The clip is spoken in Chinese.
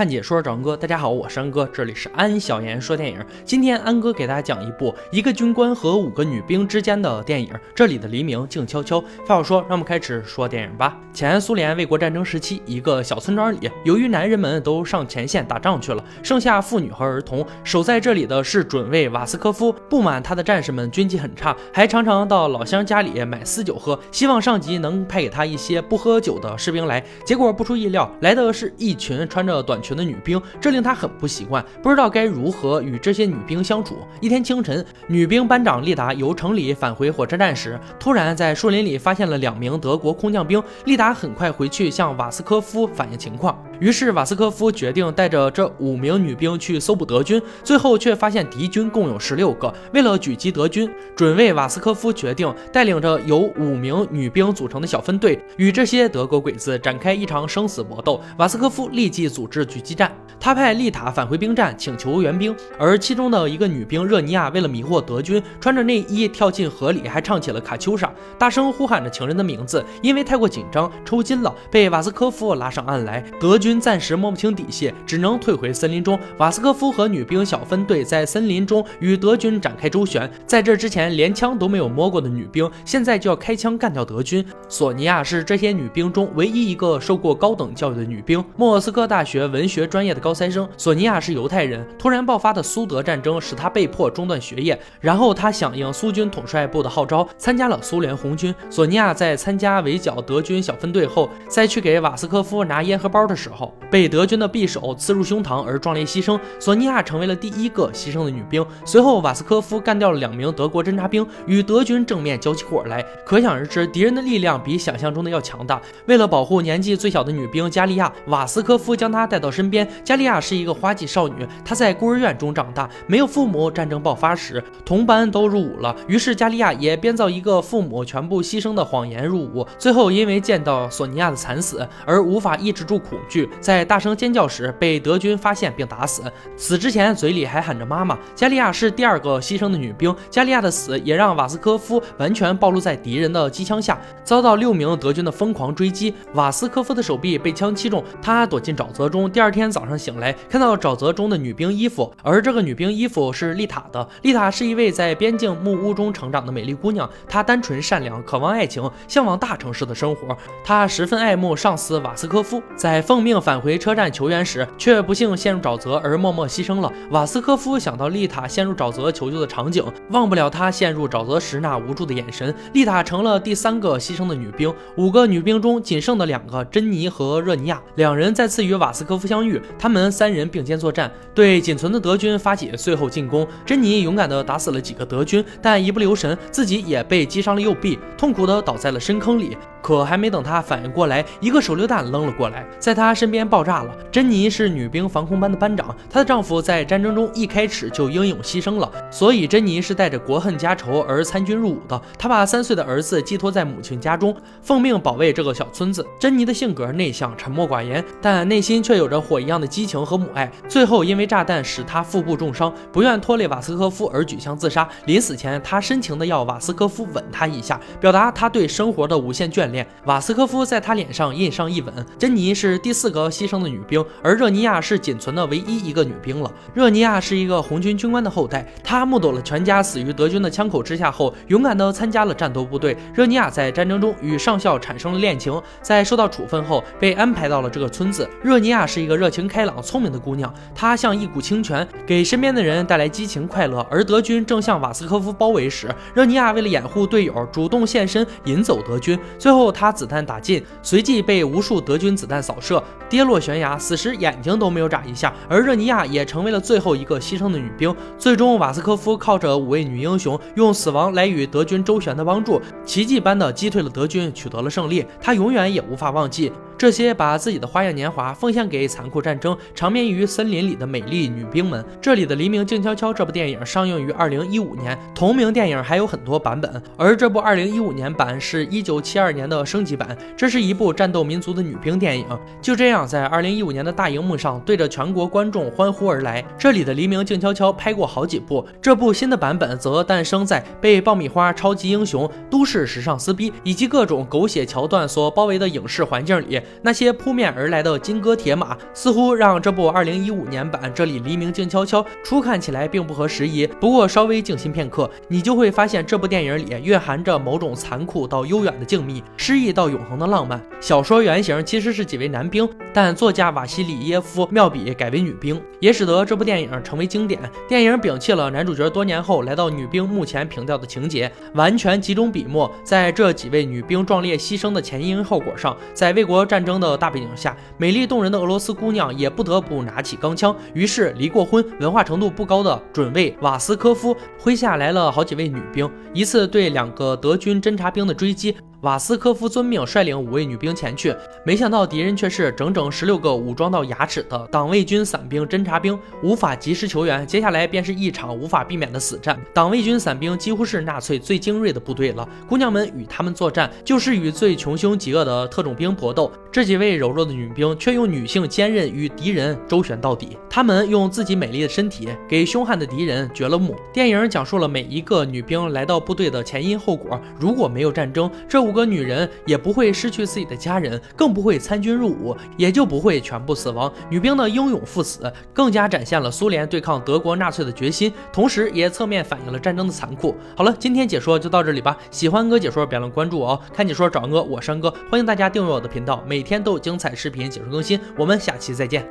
看解说找安哥，大家好，我是安哥，这里是安小言说电影。今天安哥给大家讲一部一个军官和五个女兵之间的电影。这里的黎明静悄悄。话好说，让我们开始说电影吧。前苏联卫国战争时期，一个小村庄里，由于男人们都上前线打仗去了，剩下妇女和儿童。守在这里的是准尉瓦斯科夫。不满他的战士们军纪很差，还常常到老乡家里买私酒喝，希望上级能派给他一些不喝酒的士兵来。结果不出意料，来的是一群穿着短裙。群的女兵，这令他很不习惯，不知道该如何与这些女兵相处。一天清晨，女兵班长丽达由城里返回火车站时，突然在树林里发现了两名德国空降兵。丽达很快回去向瓦斯科夫反映情况。于是瓦斯科夫决定带着这五名女兵去搜捕德军，最后却发现敌军共有十六个。为了狙击德军，准尉瓦斯科夫决定带领着由五名女兵组成的小分队，与这些德国鬼子展开一场生死搏斗。瓦斯科夫立即组织狙击战，他派丽塔返回兵站请求援兵，而其中的一个女兵热尼亚为了迷惑德军，穿着内衣跳进河里，还唱起了卡秋莎，大声呼喊着情人的名字。因为太过紧张抽筋了，被瓦斯科夫拉上岸来。德军。军暂时摸不清底细，只能退回森林中。瓦斯科夫和女兵小分队在森林中与德军展开周旋。在这之前，连枪都没有摸过的女兵，现在就要开枪干掉德军。索尼娅是这些女兵中唯一一个受过高等教育的女兵，莫斯科大学文学专业的高材生。索尼娅是犹太人，突然爆发的苏德战争使她被迫中断学业，然后她响应苏军统帅部的号召，参加了苏联红军。索尼娅在参加围剿德军小分队后，在去给瓦斯科夫拿烟盒包的时候。被德军的匕首刺入胸膛而壮烈牺牲，索尼娅成为了第一个牺牲的女兵。随后，瓦斯科夫干掉了两名德国侦察兵，与德军正面交起火来。可想而知，敌人的力量比想象中的要强大。为了保护年纪最小的女兵加利亚，瓦斯科夫将她带到身边。加利亚是一个花季少女，她在孤儿院中长大，没有父母。战争爆发时，同班都入伍了，于是加利亚也编造一个父母全部牺牲的谎言入伍。最后，因为见到索尼娅的惨死而无法抑制住恐惧。在大声尖叫时被德军发现并打死，死之前嘴里还喊着妈妈。加利亚是第二个牺牲的女兵，加利亚的死也让瓦斯科夫完全暴露在敌人的机枪下，遭到六名德军的疯狂追击。瓦斯科夫的手臂被枪击中，他躲进沼泽中。第二天早上醒来，看到沼泽中的女兵衣服，而这个女兵衣服是丽塔的。丽塔是一位在边境木屋中成长的美丽姑娘，她单纯善良，渴望爱情，向往大城市的生活。她十分爱慕上司瓦斯科夫，在奉命。并返回车站求援时，却不幸陷入沼泽而默默牺牲了。瓦斯科夫想到丽塔陷入沼泽求救的场景，忘不了她陷入沼泽时那无助的眼神。丽塔成了第三个牺牲的女兵。五个女兵中仅剩的两个，珍妮和热尼亚，两人再次与瓦斯科夫相遇。他们三人并肩作战，对仅存的德军发起最后进攻。珍妮勇敢地打死了几个德军，但一不留神，自己也被击伤了右臂，痛苦地倒在了深坑里。可还没等他反应过来，一个手榴弹扔了过来，在他身。边爆炸了。珍妮是女兵防空班的班长，她的丈夫在战争中一开始就英勇牺牲了，所以珍妮是带着国恨家仇而参军入伍的。她把三岁的儿子寄托在母亲家中，奉命保卫这个小村子。珍妮的性格内向、沉默寡言，但内心却有着火一样的激情和母爱。最后因为炸弹使她腹部重伤，不愿拖累瓦斯科夫而举枪自杀。临死前，她深情地要瓦斯科夫吻她一下，表达她对生活的无限眷恋。瓦斯科夫在她脸上印上一吻。珍妮是第四个。牺牲的女兵，而热尼亚是仅存的唯一一个女兵了。热尼亚是一个红军军官的后代，她目睹了全家死于德军的枪口之下后，勇敢地参加了战斗部队。热尼亚在战争中与上校产生了恋情，在受到处分后被安排到了这个村子。热尼亚是一个热情开朗、聪明的姑娘，她像一股清泉，给身边的人带来激情快乐。而德军正向瓦斯科夫包围时，热尼亚为了掩护队友，主动现身引走德军。最后后，他子弹打尽，随即被无数德军子弹扫射。跌落悬崖，死时眼睛都没有眨一下。而热尼亚也成为了最后一个牺牲的女兵。最终，瓦斯科夫靠着五位女英雄用死亡来与德军周旋的帮助，奇迹般的击退了德军，取得了胜利。他永远也无法忘记。这些把自己的花样年华奉献给残酷战争、长眠于森林里的美丽女兵们。这里的黎明静悄悄这部电影上映于二零一五年，同名电影还有很多版本，而这部二零一五年版是一九七二年的升级版。这是一部战斗民族的女兵电影，就这样在二零一五年的大荧幕上对着全国观众欢呼而来。这里的黎明静悄悄拍过好几部，这部新的版本则诞生在被爆米花、超级英雄、都市时尚撕逼以及各种狗血桥段所包围的影视环境里。那些扑面而来的金戈铁马，似乎让这部2015年版《这里黎明静悄悄》初看起来并不合时宜。不过稍微静心片刻，你就会发现这部电影里蕴含着某种残酷到悠远的静谧，诗意到永恒的浪漫。小说原型其实是几位男兵，但作家瓦西里耶夫妙笔改为女兵，也使得这部电影成为经典。电影摒弃了男主角多年后来到女兵墓前凭吊的情节，完全集中笔墨在这几位女兵壮烈牺牲的前因后果上。在卫国战战争的大背景下，美丽动人的俄罗斯姑娘也不得不拿起钢枪。于是，离过婚、文化程度不高的准尉瓦斯科夫麾下来了好几位女兵，一次对两个德军侦察兵的追击。瓦斯科夫遵命率领五位女兵前去，没想到敌人却是整整十六个武装到牙齿的党卫军伞兵侦察兵，无法及时求援。接下来便是一场无法避免的死战。党卫军伞兵几乎是纳粹最精锐的部队了，姑娘们与他们作战，就是与最穷凶极恶的特种兵搏斗。这几位柔弱的女兵却用女性坚韧与敌人周旋到底，她们用自己美丽的身体给凶悍的敌人掘了墓。电影讲述了每一个女兵来到部队的前因后果。如果没有战争，这五个女人也不会失去自己的家人，更不会参军入伍，也就不会全部死亡。女兵的英勇赴死，更加展现了苏联对抗德国纳粹的决心，同时也侧面反映了战争的残酷。好了，今天解说就到这里吧。喜欢哥解说，别忘了关注我哦。看解说找哥，我是山哥，欢迎大家订阅我的频道，每天都有精彩视频解说更新，我们下期再见。